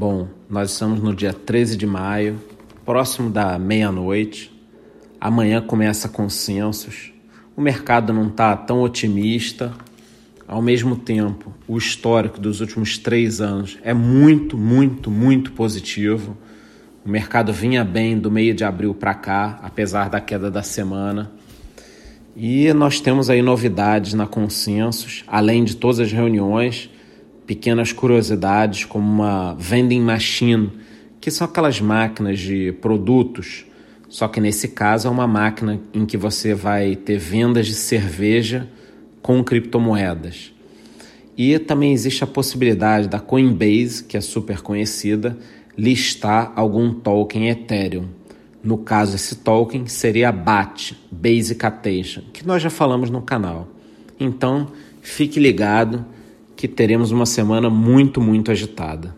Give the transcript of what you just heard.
Bom, nós estamos no dia 13 de maio, próximo da meia-noite. Amanhã começa consensos. O mercado não está tão otimista. Ao mesmo tempo, o histórico dos últimos três anos é muito, muito, muito positivo. O mercado vinha bem do meio de abril para cá, apesar da queda da semana. E nós temos aí novidades na Consensus, além de todas as reuniões pequenas curiosidades como uma vending machine, que são aquelas máquinas de produtos, só que nesse caso é uma máquina em que você vai ter vendas de cerveja com criptomoedas. E também existe a possibilidade da Coinbase, que é super conhecida, listar algum token Ethereum. No caso, esse token seria BAT, Basic Attention, que nós já falamos no canal. Então, fique ligado que teremos uma semana muito, muito agitada.